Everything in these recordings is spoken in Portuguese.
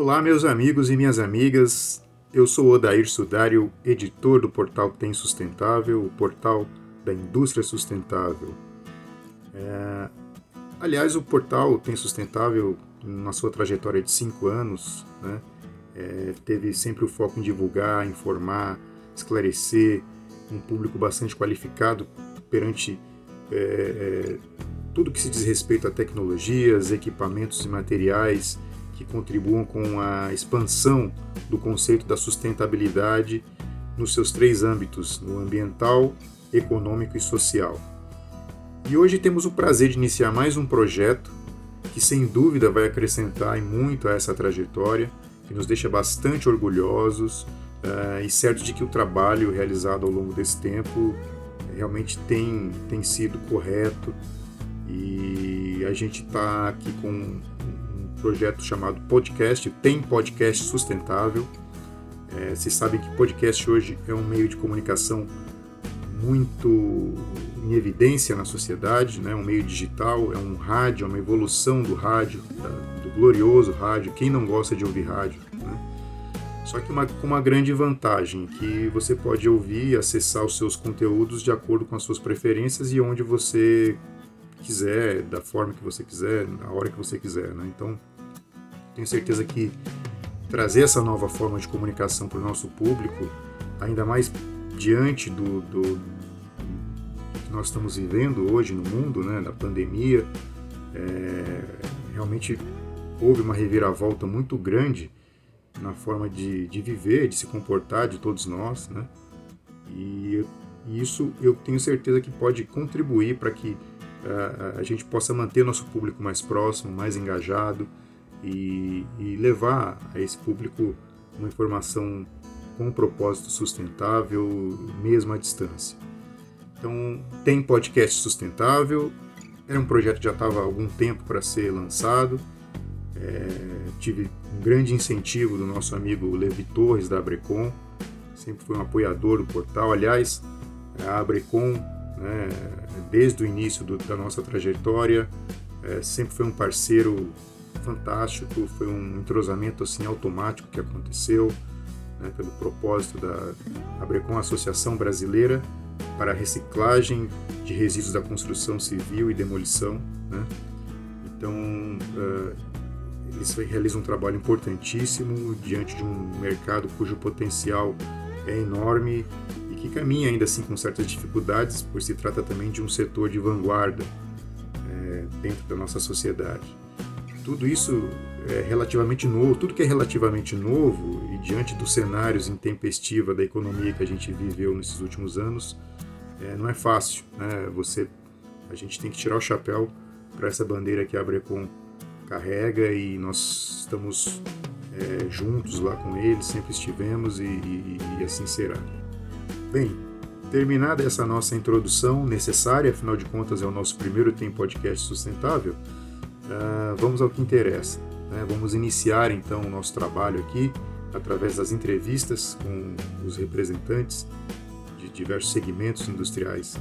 Olá, meus amigos e minhas amigas. Eu sou Odair Sudário, editor do portal Tem Sustentável, o portal da indústria sustentável. É... Aliás, o portal Tem Sustentável, na sua trajetória de cinco anos, né, é... teve sempre o foco em divulgar, informar, esclarecer um público bastante qualificado perante é, é, tudo que se diz respeito a tecnologias, equipamentos e materiais que contribuam com a expansão do conceito da sustentabilidade nos seus três âmbitos, no ambiental, econômico e social. E hoje temos o prazer de iniciar mais um projeto que sem dúvida vai acrescentar muito a essa trajetória, que nos deixa bastante orgulhosos uh, e certos de que o trabalho realizado ao longo desse tempo realmente tem, tem sido correto e a gente está aqui com projeto chamado Podcast, tem podcast sustentável. É, vocês sabem que podcast hoje é um meio de comunicação muito em evidência na sociedade, né? um meio digital, é um rádio, é uma evolução do rádio, do glorioso rádio. Quem não gosta de ouvir rádio? Né? Só que uma, com uma grande vantagem, que você pode ouvir e acessar os seus conteúdos de acordo com as suas preferências e onde você quiser, da forma que você quiser, na hora que você quiser. Né? Então, tenho certeza que trazer essa nova forma de comunicação para o nosso público, ainda mais diante do, do, que nós estamos vivendo hoje no mundo, né, da pandemia, é, realmente houve uma reviravolta muito grande na forma de, de viver, de se comportar de todos nós, né? E, e isso eu tenho certeza que pode contribuir para que a gente possa manter nosso público mais próximo, mais engajado e, e levar a esse público uma informação com um propósito sustentável, mesmo à distância. Então, tem podcast sustentável, era um projeto que já estava há algum tempo para ser lançado. É, tive um grande incentivo do nosso amigo Levi Torres, da Abrecon, sempre foi um apoiador do portal. Aliás, a Abrecon né, desde o início do, da nossa trajetória, é, sempre foi um parceiro fantástico, foi um entrosamento assim automático que aconteceu, né, pelo propósito da Abrecom Associação Brasileira para a Reciclagem de Resíduos da Construção Civil e Demolição. Né? Então, uh, eles realizam um trabalho importantíssimo diante de um mercado cujo potencial é enorme que caminha ainda assim com certas dificuldades, por se trata também de um setor de vanguarda é, dentro da nossa sociedade. Tudo isso é relativamente novo, tudo que é relativamente novo e diante dos cenários intempestiva da economia que a gente viveu nesses últimos anos, é, não é fácil. Né? Você, a gente tem que tirar o chapéu para essa bandeira que a Abrecon carrega e nós estamos é, juntos lá com eles, sempre estivemos e, e, e assim será. Bem, terminada essa nossa introdução necessária, afinal de contas é o nosso primeiro Tem Podcast Sustentável, uh, vamos ao que interessa. Né? Vamos iniciar então o nosso trabalho aqui através das entrevistas com os representantes de diversos segmentos industriais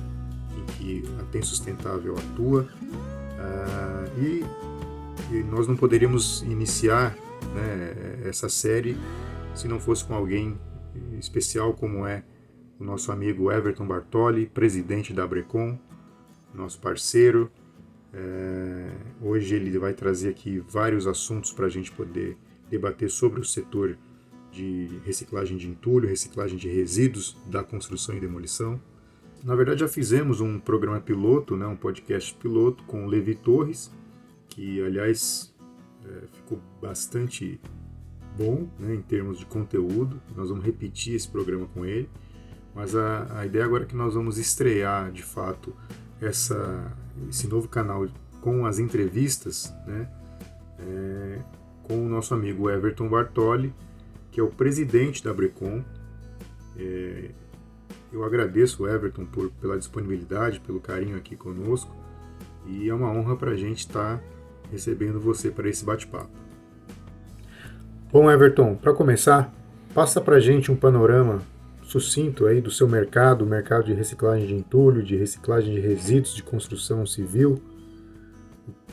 em que a Tem Sustentável atua uh, e, e, nós não poderíamos iniciar né, essa série se não fosse com alguém especial como é o nosso amigo Everton Bartoli, presidente da Abrecon, nosso parceiro. É, hoje ele vai trazer aqui vários assuntos para a gente poder debater sobre o setor de reciclagem de entulho, reciclagem de resíduos da construção e demolição. Na verdade, já fizemos um programa piloto, né, um podcast piloto com o Levi Torres, que, aliás, é, ficou bastante bom né, em termos de conteúdo. Nós vamos repetir esse programa com ele. Mas a, a ideia agora é que nós vamos estrear de fato essa, esse novo canal com as entrevistas né, é, com o nosso amigo Everton Bartoli, que é o presidente da Brecon. É, eu agradeço Everton por, pela disponibilidade, pelo carinho aqui conosco e é uma honra para a gente estar tá recebendo você para esse bate-papo. Bom, Everton, para começar, passa para a gente um panorama sucinto aí do seu mercado, o mercado de reciclagem de entulho, de reciclagem de resíduos de construção civil.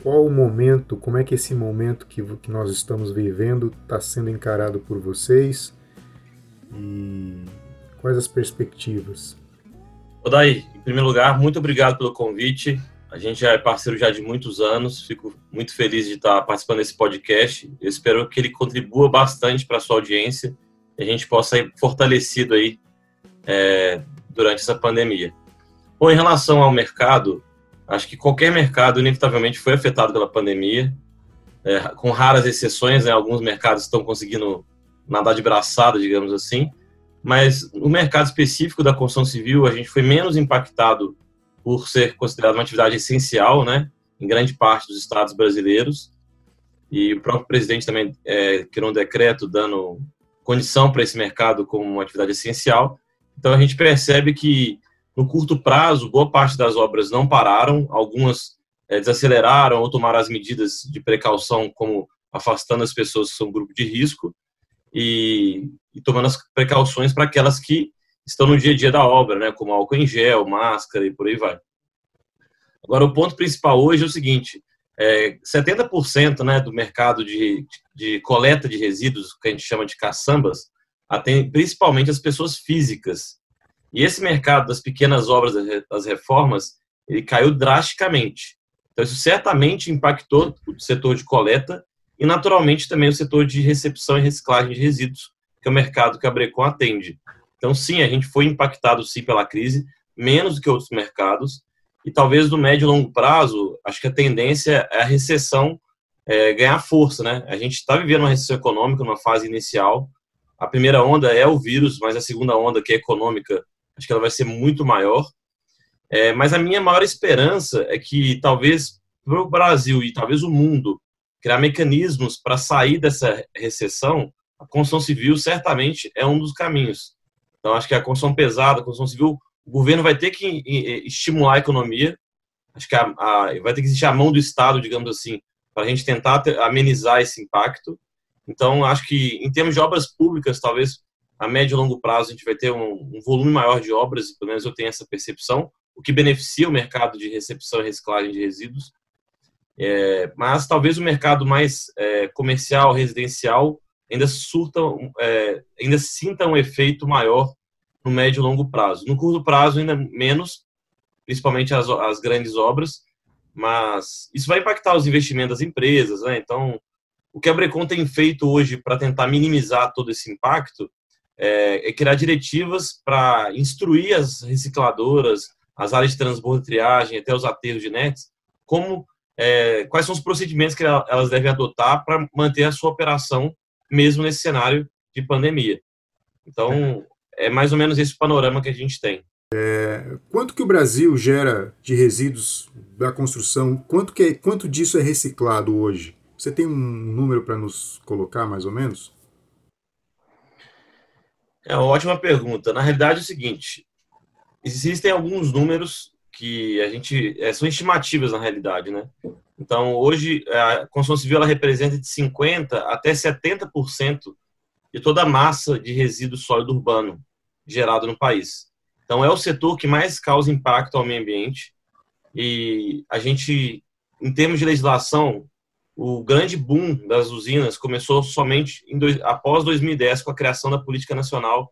Qual o momento, como é que esse momento que, que nós estamos vivendo está sendo encarado por vocês e quais as perspectivas? Odaí, em primeiro lugar, muito obrigado pelo convite. A gente já é parceiro já de muitos anos, fico muito feliz de estar participando desse podcast. Eu espero que ele contribua bastante para a sua audiência e a gente possa ir fortalecido aí é, durante essa pandemia. Bom, em relação ao mercado, acho que qualquer mercado inevitavelmente foi afetado pela pandemia, é, com raras exceções, né, alguns mercados estão conseguindo nadar de braçada, digamos assim, mas no mercado específico da construção civil, a gente foi menos impactado por ser considerado uma atividade essencial, né, em grande parte dos estados brasileiros, e o próprio presidente também é, criou um decreto dando condição para esse mercado como uma atividade essencial. Então a gente percebe que no curto prazo, boa parte das obras não pararam, algumas é, desaceleraram ou tomaram as medidas de precaução, como afastando as pessoas que são grupo de risco e, e tomando as precauções para aquelas que estão no dia a dia da obra, né, como álcool em gel, máscara e por aí vai. Agora, o ponto principal hoje é o seguinte: é, 70% né, do mercado de, de coleta de resíduos, que a gente chama de caçambas, atende principalmente as pessoas físicas. E esse mercado das pequenas obras, das reformas, ele caiu drasticamente. Então, isso certamente impactou o setor de coleta e, naturalmente, também o setor de recepção e reciclagem de resíduos, que é o mercado que a Brecon atende. Então, sim, a gente foi impactado, sim, pela crise, menos do que outros mercados, e talvez no médio e longo prazo, acho que a tendência é a recessão é, ganhar força, né? A gente está vivendo uma recessão econômica numa fase inicial. A primeira onda é o vírus, mas a segunda onda, que é econômica, acho que ela vai ser muito maior. É, mas a minha maior esperança é que talvez para o Brasil e talvez o mundo criar mecanismos para sair dessa recessão, a construção civil certamente é um dos caminhos. Então, acho que a construção pesada, a construção civil, o governo vai ter que estimular a economia, acho que a, a, vai ter que existir a mão do Estado, digamos assim, para a gente tentar ter, amenizar esse impacto. Então, acho que em termos de obras públicas, talvez a médio e longo prazo a gente vai ter um, um, volume maior de obras, pelo menos eu tenho essa percepção, o que beneficia o mercado de recepção e reciclagem de resíduos. É, mas talvez o mercado mais é, comercial, residencial, ainda surta, é, ainda sinta um efeito maior no médio e longo prazo. No curto prazo, ainda menos, principalmente as, as grandes obras, mas isso vai impactar os investimentos das empresas, né? Então, o que a Brecon tem feito hoje para tentar minimizar todo esse impacto é, é criar diretivas para instruir as recicladoras, as áreas de transbordo e triagem, até os aterros de nets, como é, quais são os procedimentos que elas devem adotar para manter a sua operação mesmo nesse cenário de pandemia. Então, é mais ou menos esse panorama que a gente tem. É, quanto que o Brasil gera de resíduos da construção? Quanto, que é, quanto disso é reciclado hoje? Você tem um número para nos colocar, mais ou menos? É uma ótima pergunta. Na realidade é o seguinte, existem alguns números que a gente é, são estimativas na realidade, né? Então hoje a construção civil ela representa de 50 até 70% de toda a massa de resíduo sólido urbano gerado no país. Então é o setor que mais causa impacto ao meio ambiente e a gente, em termos de legislação, o grande boom das usinas começou somente dois, após 2010 com a criação da Política Nacional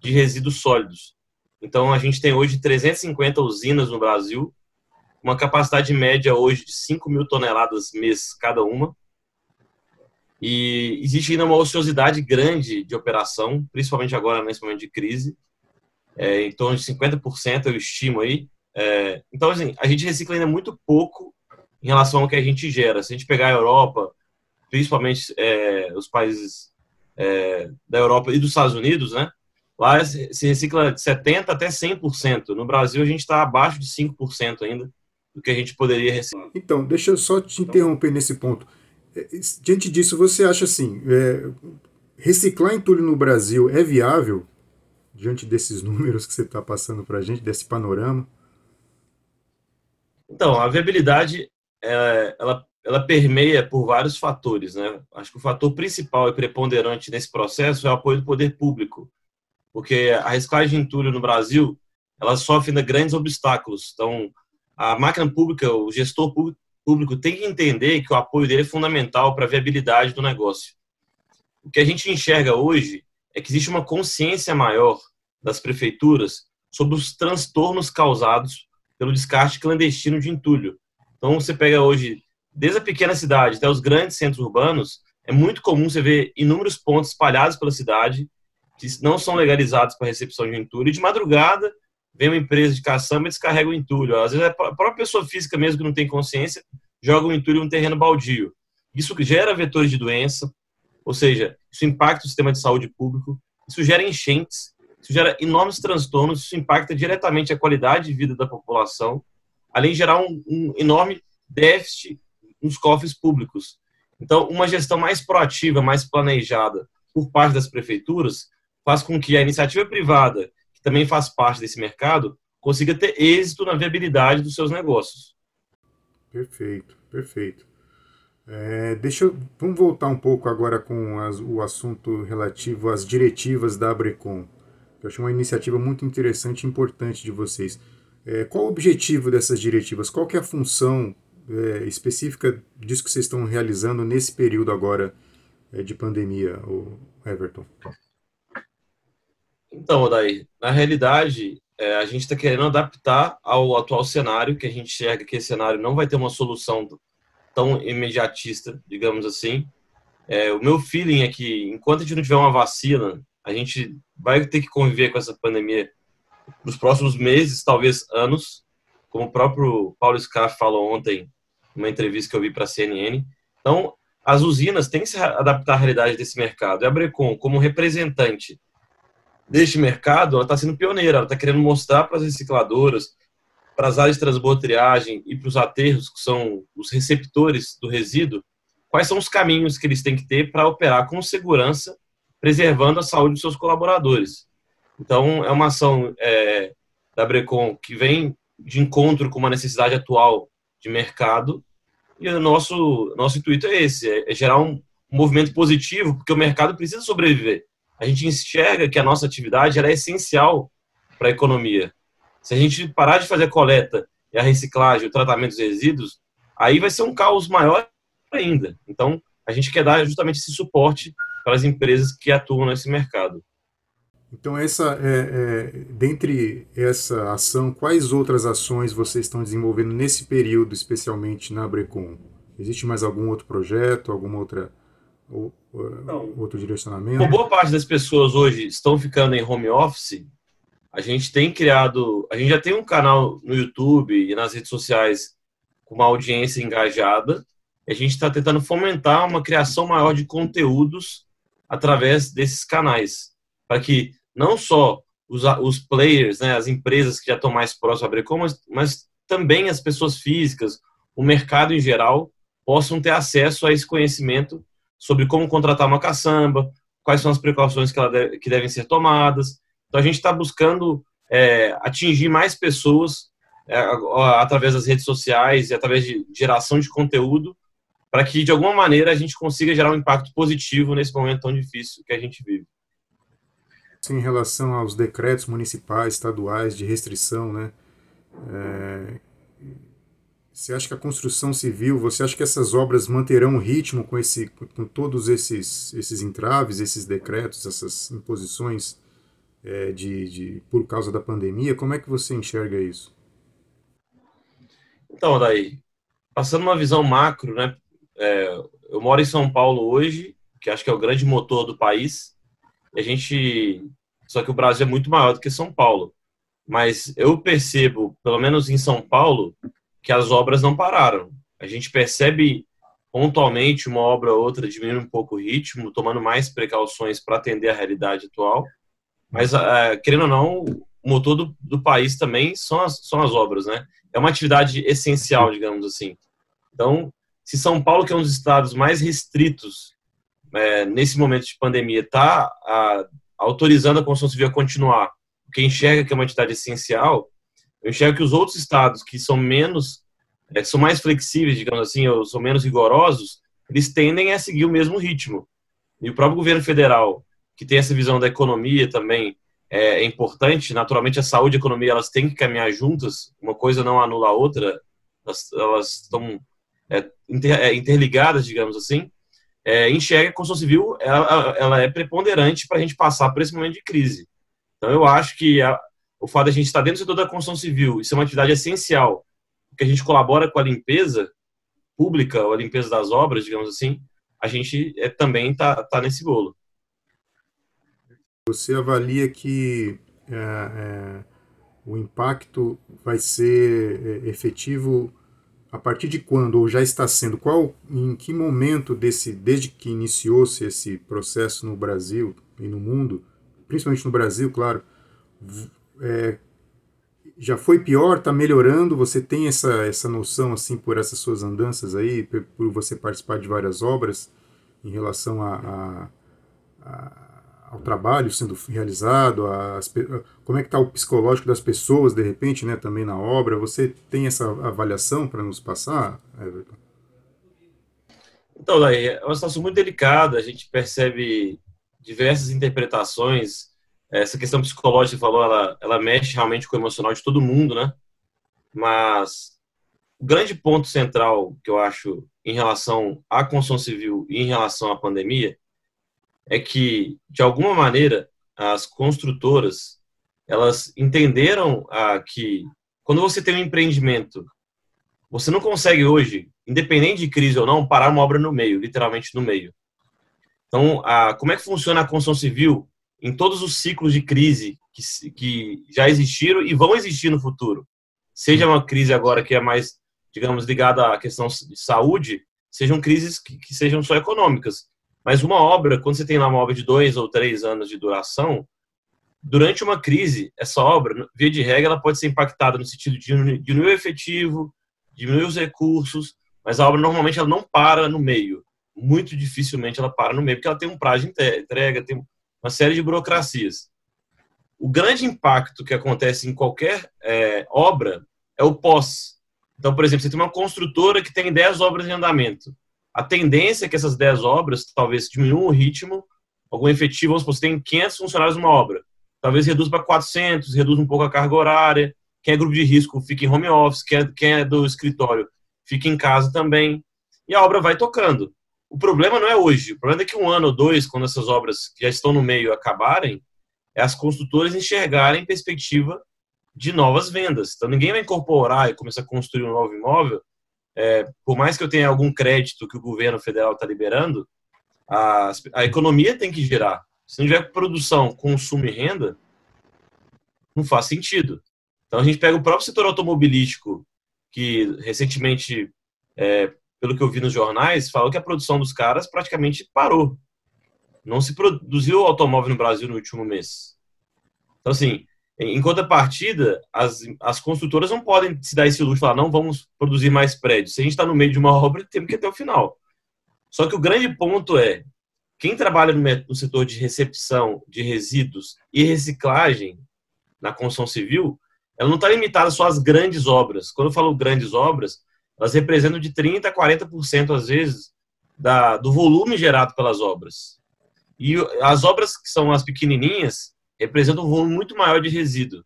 de Resíduos Sólidos. Então, a gente tem hoje 350 usinas no Brasil, uma capacidade média hoje de 5 mil toneladas mês cada uma. E existe ainda uma ociosidade grande de operação, principalmente agora nesse momento de crise, é, em torno de 50% eu estimo aí. É, então, assim, a gente recicla ainda muito pouco em relação ao que a gente gera. Se a gente pegar a Europa, principalmente é, os países é, da Europa e dos Estados Unidos, né? Lá se recicla de 70% até 100%. No Brasil, a gente está abaixo de 5% ainda do que a gente poderia reciclar. Então, deixa eu só te interromper nesse ponto. É, diante disso, você acha assim, é, reciclar entulho no Brasil é viável? Diante desses números que você está passando para a gente, desse panorama? Então, a viabilidade ela, ela permeia por vários fatores. Né? Acho que o fator principal e preponderante nesse processo é o apoio do poder público, porque a reciclagem de entulho no Brasil ela sofre ainda grandes obstáculos. Então, a máquina pública, o gestor público tem que entender que o apoio dele é fundamental para a viabilidade do negócio. O que a gente enxerga hoje é que existe uma consciência maior das prefeituras sobre os transtornos causados pelo descarte clandestino de entulho. Então, você pega hoje, desde a pequena cidade até os grandes centros urbanos, é muito comum você ver inúmeros pontos espalhados pela cidade que não são legalizados para recepção de entulho. E de madrugada, vem uma empresa de caçamba e descarrega o entulho. Às vezes, a própria pessoa física mesmo que não tem consciência joga o entulho em um terreno baldio. Isso gera vetores de doença, ou seja, isso impacta o sistema de saúde público, isso gera enchentes, isso gera enormes transtornos, isso impacta diretamente a qualidade de vida da população, além de gerar um, um enorme déficit nos cofres públicos. Então, uma gestão mais proativa, mais planejada por parte das prefeituras faz com que a iniciativa privada, que também faz parte desse mercado, consiga ter êxito na viabilidade dos seus negócios. Perfeito, perfeito. É, deixa eu, vamos voltar um pouco agora com as, o assunto relativo às diretivas da Abrecom. Eu achei uma iniciativa muito interessante e importante de vocês. É, qual o objetivo dessas diretivas? Qual que é a função é, específica disso que vocês estão realizando nesse período agora é, de pandemia, o Everton? Então, Odair, na realidade, é, a gente está querendo adaptar ao atual cenário, que a gente enxerga que esse cenário não vai ter uma solução tão imediatista, digamos assim. É, o meu feeling é que, enquanto a gente não tiver uma vacina, a gente vai ter que conviver com essa pandemia nos próximos meses, talvez anos, como o próprio Paulo Scaff falou ontem, numa entrevista que eu vi para a CNN. Então, as usinas têm que se adaptar à realidade desse mercado. E a Brecon, como representante deste mercado, ela está sendo pioneira, ela está querendo mostrar para as recicladoras, para as áreas de transbordo triagem e para os aterros, que são os receptores do resíduo, quais são os caminhos que eles têm que ter para operar com segurança, preservando a saúde dos seus colaboradores. Então, é uma ação é, da Brecon que vem de encontro com uma necessidade atual de mercado, e o nosso, nosso intuito é esse, é, é gerar um, movimento positivo, porque o mercado precisa sobreviver a gente enxerga que a nossa atividade é essencial para a economia. Se a gente parar de fazer a coleta e a reciclagem, o tratamento dos resíduos, aí vai ser um caos maior ainda. Então, a gente quer dar justamente esse suporte para as empresas que atuam nesse mercado. Então, essa é, é, dentre essa ação, quais outras ações vocês estão desenvolvendo nesse período, especialmente na Brecon? Existe mais algum outro projeto, alguma outra ou, outro direcionamento? Boa parte das pessoas hoje estão ficando em home office. A gente tem criado, a gente já tem um canal no YouTube e nas redes sociais com uma audiência engajada. a gente está tentando fomentar uma criação maior de conteúdos através desses canais, para que não só os, os players, né, as empresas que já estão mais próximas a Brecom, mas, mas também as pessoas físicas, o mercado em geral, possam ter acesso a esse conhecimento sobre como contratar uma caçamba, quais são as precauções que, deve, que devem ser tomadas. Então, a gente está buscando é, atingir mais pessoas é, através das redes sociais e através de geração de conteúdo, para que, de alguma maneira, a gente consiga gerar um impacto positivo nesse momento tão difícil que a gente vive. Em relação aos decretos municipais, estaduais de restrição, né? É, você acha que a construção civil, você acha que essas obras manterão o ritmo com, esse, com todos esses, esses entraves, esses decretos, essas imposições é, de, de, por causa da pandemia? Como é que você enxerga isso? Então, daí, passando uma visão macro, né? É, eu moro em São Paulo hoje, que acho que é o grande motor do país. A gente, só que o Brasil é muito maior do que São Paulo. Mas eu percebo, pelo menos em São Paulo, que as obras não pararam. A gente percebe pontualmente uma obra ou outra diminuindo um pouco o ritmo, tomando mais precauções para atender a realidade atual. Mas, uh, querendo ou não, o motor do, do, país também são as, são as obras, né? É uma atividade essencial, digamos assim. Então, se São Paulo, que é um dos estados mais restritos é, nesse momento de pandemia, está autorizando a construção civil a continuar, porque enxerga que é uma atividade essencial, eu enxergo que os outros estados que são menos, é, que são mais flexíveis, digamos assim, ou são menos rigorosos, eles tendem a seguir o mesmo ritmo. E o próprio governo federal, que tem essa visão da economia também, é, é importante. Naturalmente, a saúde e a economia elas têm que caminhar juntas. Uma coisa não anula a outra. Elas, estão é, é, interligadas, digamos assim, é, enxerga que a construção civil ela, ela é preponderante para a gente passar por esse momento de crise. Então, eu acho que a, o fato de a gente estar dentro do setor da construção civil, isso é uma atividade essencial, que a gente colabora com a limpeza pública, ou a limpeza das obras, digamos assim, a gente é, também está tá nesse bolo. Você avalia que é, é, o impacto vai ser é, efetivo a partir de quando, ou já está sendo? Qual, em que momento desse, desde que iniciou-se esse processo no Brasil e no mundo, principalmente no Brasil, claro, é, já foi pior, está melhorando? Você tem essa, essa noção, assim, por essas suas andanças aí, por você participar de várias obras em relação a, a, a ao trabalho sendo realizado, as, como é que está o psicológico das pessoas, de repente, né, também na obra? Você tem essa avaliação para nos passar, Everton? Então, daí, é uma situação muito delicada, a gente percebe diversas interpretações essa questão psicológica falou, ela, ela mexe realmente com o emocional de todo mundo, né? Mas o grande ponto central que eu acho em relação à construção civil e em relação à pandemia é que, de alguma maneira, as construtoras elas entenderam ah, que quando você tem um empreendimento, você não consegue hoje, independente de crise ou não, parar uma obra no meio, literalmente no meio. Então, ah, como é que funciona a construção civil em todos os ciclos de crise que, que já existiram e vão existir no futuro. Seja uma crise agora que é mais, digamos, ligada à questão de saúde, sejam crises que, que sejam só econômicas. Mas uma obra, quando você tem lá uma obra de dois ou três anos de duração, durante uma crise, essa obra, via de regra, ela pode ser impactada no sentido de diminuir o efetivo, diminuir os recursos, mas a obra normalmente ela não para no meio. Muito dificilmente ela para no meio, porque ela tem um prazo de entrega, tem uma série de burocracias. O grande impacto que acontece em qualquer é, obra é o pós. Então, por exemplo, você tem uma construtora que tem 10 obras em andamento. A tendência é que essas 10 obras talvez diminuam o ritmo, algum efetivo, vamos supor, você tem 500 funcionários numa obra. Talvez reduz para 400, reduz um pouco a carga horária. Quem é grupo de risco fica em home office, quem é, quem é do escritório fica em casa também. E a obra vai tocando. O problema não é hoje. O problema é que um ano ou dois, quando essas obras que já estão no meio acabarem, é as construtoras enxergarem perspectiva de novas vendas. Então ninguém vai incorporar e começar a construir um novo imóvel. É, por mais que eu tenha algum crédito que o governo federal está liberando, a, a economia tem que girar. Se não tiver produção, consumo e renda, não faz sentido. Então a gente pega o próprio setor automobilístico, que recentemente é, pelo que eu vi nos jornais, falou que a produção dos caras praticamente parou. Não se produziu automóvel no Brasil no último mês. Então, assim, em contrapartida, as, as construtoras não podem se dar esse luxo falar, não vamos produzir mais prédios. Se a gente está no meio de uma obra, temos que ir até o final. Só que o grande ponto é, quem trabalha no setor de recepção de resíduos e reciclagem na construção civil, ela não está limitada só às grandes obras. Quando eu falo grandes obras, elas representam de 30% a 40% às vezes da, do volume gerado pelas obras. E as obras que são as pequenininhas representam um volume muito maior de resíduo.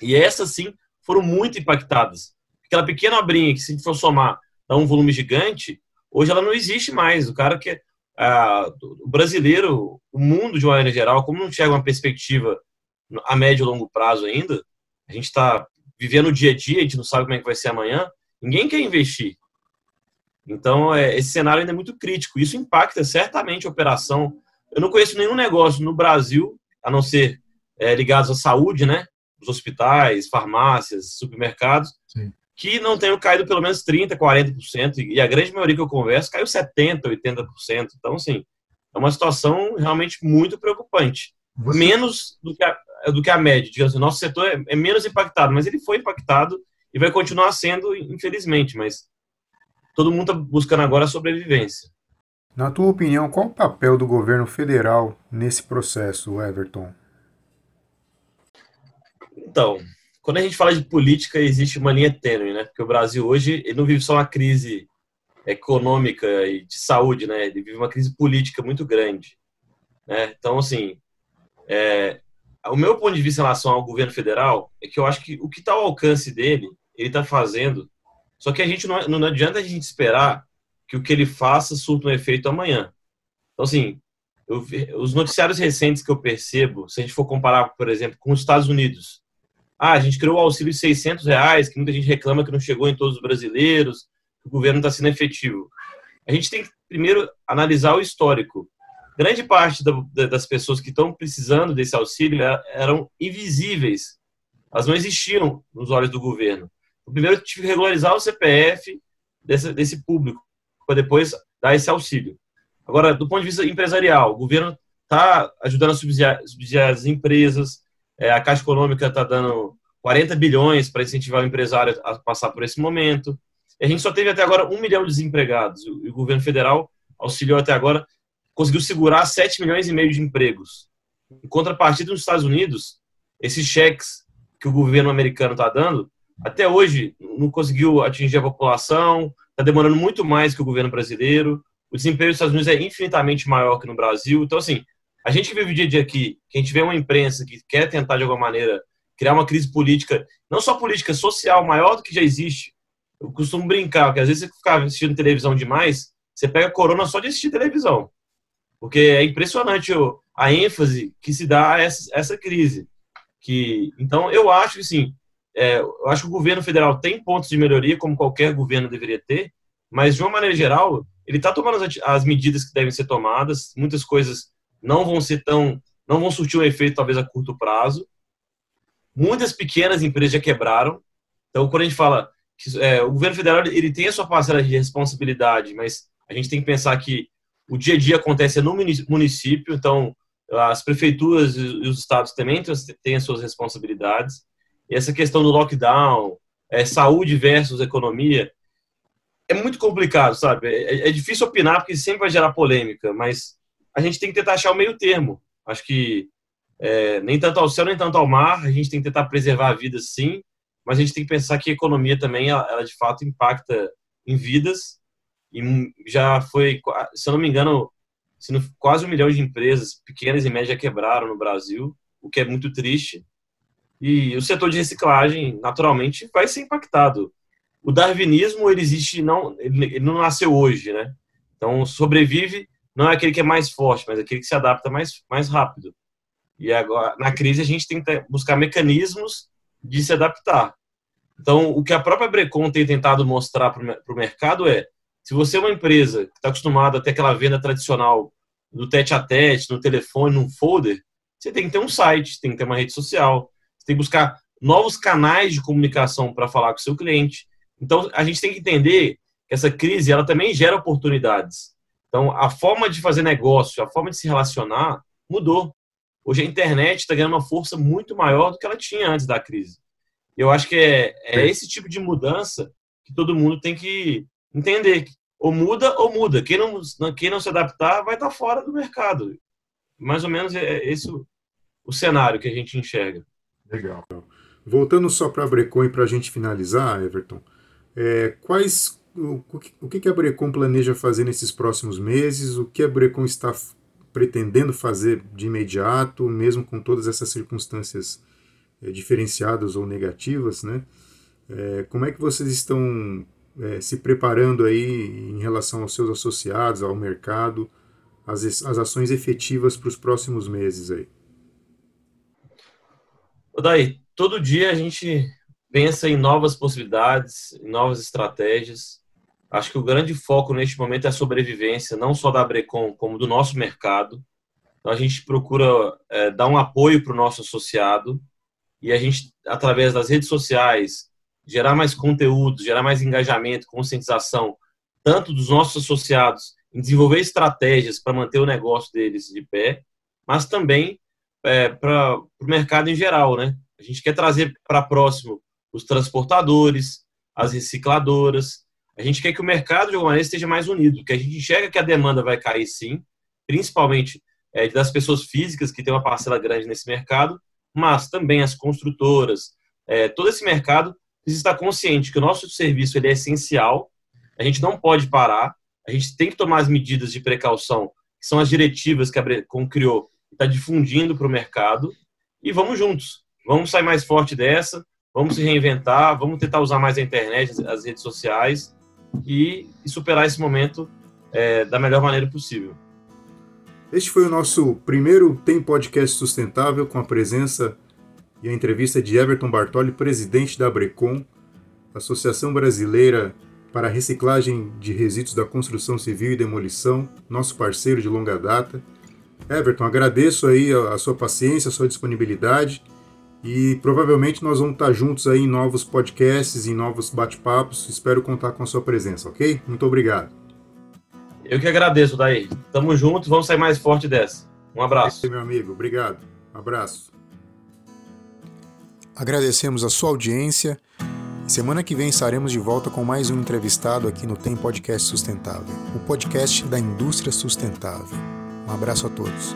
E essas sim foram muito impactadas. Aquela pequena obrinha que se for somar dá um volume gigante, hoje ela não existe mais. O cara que ah, o brasileiro, o mundo de uma maneira geral, como não chega uma perspectiva a médio e longo prazo ainda, a gente está vivendo o dia a dia, a gente não sabe como é que vai ser amanhã, Ninguém quer investir. Então, é, esse cenário ainda é muito crítico. Isso impacta certamente a operação. Eu não conheço nenhum negócio no Brasil, a não ser é, ligados à saúde, né? Os hospitais, farmácias, supermercados, Sim. que não tenham caído pelo menos 30%, 40%. E a grande maioria que eu converso caiu 70%, 80%. Então, assim, é uma situação realmente muito preocupante. Você... Menos do que, a, do que a média. Digamos assim, nosso setor é, é menos impactado, mas ele foi impactado e vai continuar sendo, infelizmente, mas todo mundo está buscando agora a sobrevivência. Na tua opinião, qual o papel do governo federal nesse processo, Everton? Então, quando a gente fala de política, existe uma linha tênue, né? Porque o Brasil hoje ele não vive só uma crise econômica e de saúde, né? Ele vive uma crise política muito grande, né? Então, assim, é, o meu ponto de vista em relação ao governo federal é que eu acho que o que está ao alcance dele ele está fazendo Só que a gente não, não adianta a gente esperar que o que ele faça surta um efeito amanhã. Então, assim, eu, os noticiários recentes que eu percebo, se a gente for comparar, por exemplo, com os Estados Unidos, ah, a gente criou o auxílio de 600 reais, que muita gente reclama que não chegou em todos os brasileiros, que o governo está sendo efetivo. A gente tem que primeiro analisar o histórico. Grande parte da, das pessoas que estão precisando desse auxílio eram invisíveis. Elas não existiam nos olhos do governo. Então, primeiro, tive que regularizar o CPF desse, desse público, para depois dar esse auxílio. Agora, do ponto de vista empresarial, o governo está ajudando a subsidiar, as empresas, é, a Caixa Econômica está dando 40 bilhões para incentivar o empresário a passar por esse momento. E a gente só teve até agora um milhão de desempregados. E o governo federal auxiliou até agora, conseguiu segurar 7 milhões e meio de empregos. Em contrapartida, nos Estados Unidos, esses cheques que o governo americano está dando, até hoje não conseguiu atingir a população, está demorando muito mais que o governo brasileiro. O desemprego dos Estados Unidos é infinitamente maior que no Brasil. Então, assim, a gente que vive o dia a dia aqui, que a gente vê uma imprensa que quer tentar, de alguma maneira, criar uma crise política, não só política, social, maior do que já existe. Eu costumo brincar, que às vezes você ficar assistindo televisão demais, você pega corona só de assistir televisão. Porque é impressionante a ênfase que se dá a essa, essa crise. Que, então, eu acho que, sim, é, eu acho que o governo federal tem pontos de melhoria, como qualquer governo deveria ter, mas, de uma maneira geral, ele está tomando as, as medidas que devem ser tomadas, muitas coisas não vão ser tão, não vão surtir um efeito talvez a curto prazo. Muitas pequenas empresas já quebraram. Então, quando a gente fala que é, o governo federal ele tem a sua parcela de responsabilidade, mas a gente tem que pensar que o dia a dia acontece no município, então as prefeituras e os estados também têm as suas responsabilidades. Essa questão do lockdown, é, saúde versus economia, é muito complicado, sabe? É, é, difícil opinar porque sempre vai gerar polêmica, mas a gente tem que tentar achar o meio termo. Acho que é, nem tanto ao céu, nem tanto ao mar, a gente tem que tentar preservar a vida sim, mas a gente tem que pensar que a economia também, ela, ela de fato impacta em vidas, e já foi, se eu não me engano, quase um milhão de empresas pequenas e médias quebraram no Brasil, o que é muito triste. E o setor de reciclagem, naturalmente, vai ser impactado. O darwinismo, ele existe, não, ele não nasceu hoje, né? Então, sobrevive não é aquele que é mais forte, mas aquele que se adapta mais, mais rápido. E agora, na crise, a gente tem que buscar mecanismos de se adaptar. Então, o que a própria Brecon tem tentado mostrar para o mercado é: se você é uma empresa que está acostumada a ter aquela venda tradicional do tete a tete, no telefone, num folder, você tem que ter um site, tem que ter uma rede social, você tem que buscar novos canais de comunicação para falar com o seu cliente. Então, a gente tem que entender que essa crise ela também gera oportunidades. Então, a forma de fazer negócio, a forma de se relacionar mudou. Hoje a internet está ganhando uma força muito maior do que ela tinha antes da crise. Eu acho que é, é esse tipo de mudança que todo mundo tem que entender. Ou muda ou muda. Quem não, quem não se adaptar vai estar tá fora do mercado. Mais ou menos é esse o, o cenário que a gente enxerga. Legal. Voltando só para a Brecon e para a gente finalizar, Everton, é, quais o, que a Brecon planeja fazer nesses próximos meses, o que a Brecon está pretendendo fazer de imediato, mesmo com todas essas circunstâncias é, diferenciadas ou negativas, né? É, como é que vocês estão é, se preparando aí em relação aos seus associados, ao mercado, as, as ações efetivas para os próximos meses aí? Daí, todo dia a gente pensa em novas possibilidades, em novas estratégias. Acho que o grande foco neste momento é a sobrevivência, não só da Brecon, como do nosso mercado. Então, a gente procura é, dar um apoio para o nosso associado e a gente, através das redes sociais, gerar mais conteúdo, gerar mais engajamento, conscientização, tanto dos nossos associados, em desenvolver estratégias para manter o negócio deles de pé, mas também é, para o mercado em geral, né? A gente quer trazer para próximo os transportadores, as recicladoras, a gente quer que o mercado, de alguma maneira, esteja mais unido, que a gente enxerga que a demanda vai cair sim, principalmente é, das pessoas físicas, que tem uma parcela grande nesse mercado, mas também as construtoras, é, todo esse mercado precisa estar consciente que o nosso serviço ele é essencial, a gente não pode parar, a gente tem que tomar as medidas de precaução, que são as diretivas que a Brecon criou, está difundindo para o mercado, e vamos juntos, vamos sair mais forte dessa, vamos se reinventar, vamos tentar usar mais a internet, as, redes sociais e, e, superar esse momento é, da melhor maneira possível. Este foi o nosso primeiro Tem Podcast Sustentável com a presença e a entrevista de Everton Bartoli, presidente da Abrecom, Associação Brasileira para a Reciclagem de Resíduos da Construção Civil e Demolição, nosso parceiro de longa data. Everton, agradeço aí a sua paciência, a sua disponibilidade e provavelmente nós vamos estar juntos aí em novos podcasts, em novos bate-papos. Espero contar com a sua presença, ok? Muito obrigado. Eu que agradeço, Daí. Tamo juntos, vamos sair mais forte dessa. Um abraço. É, meu amigo, obrigado. Um abraço. Agradecemos a sua audiência. Semana que vem estaremos de volta com mais um entrevistado aqui no Tem Podcast Sustentável, o podcast da indústria sustentável. Um abraço a todos.